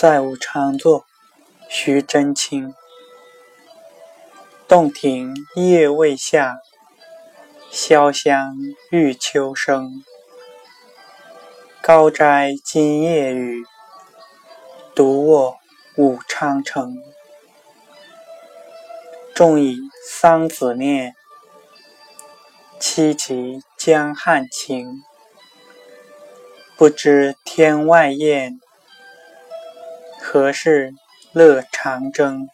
再无常作，徐真卿。洞庭夜未下，潇湘欲秋声。高斋今夜雨，独我武昌城。众以桑梓念，凄其江汉情。不知天外雁。何事乐长征？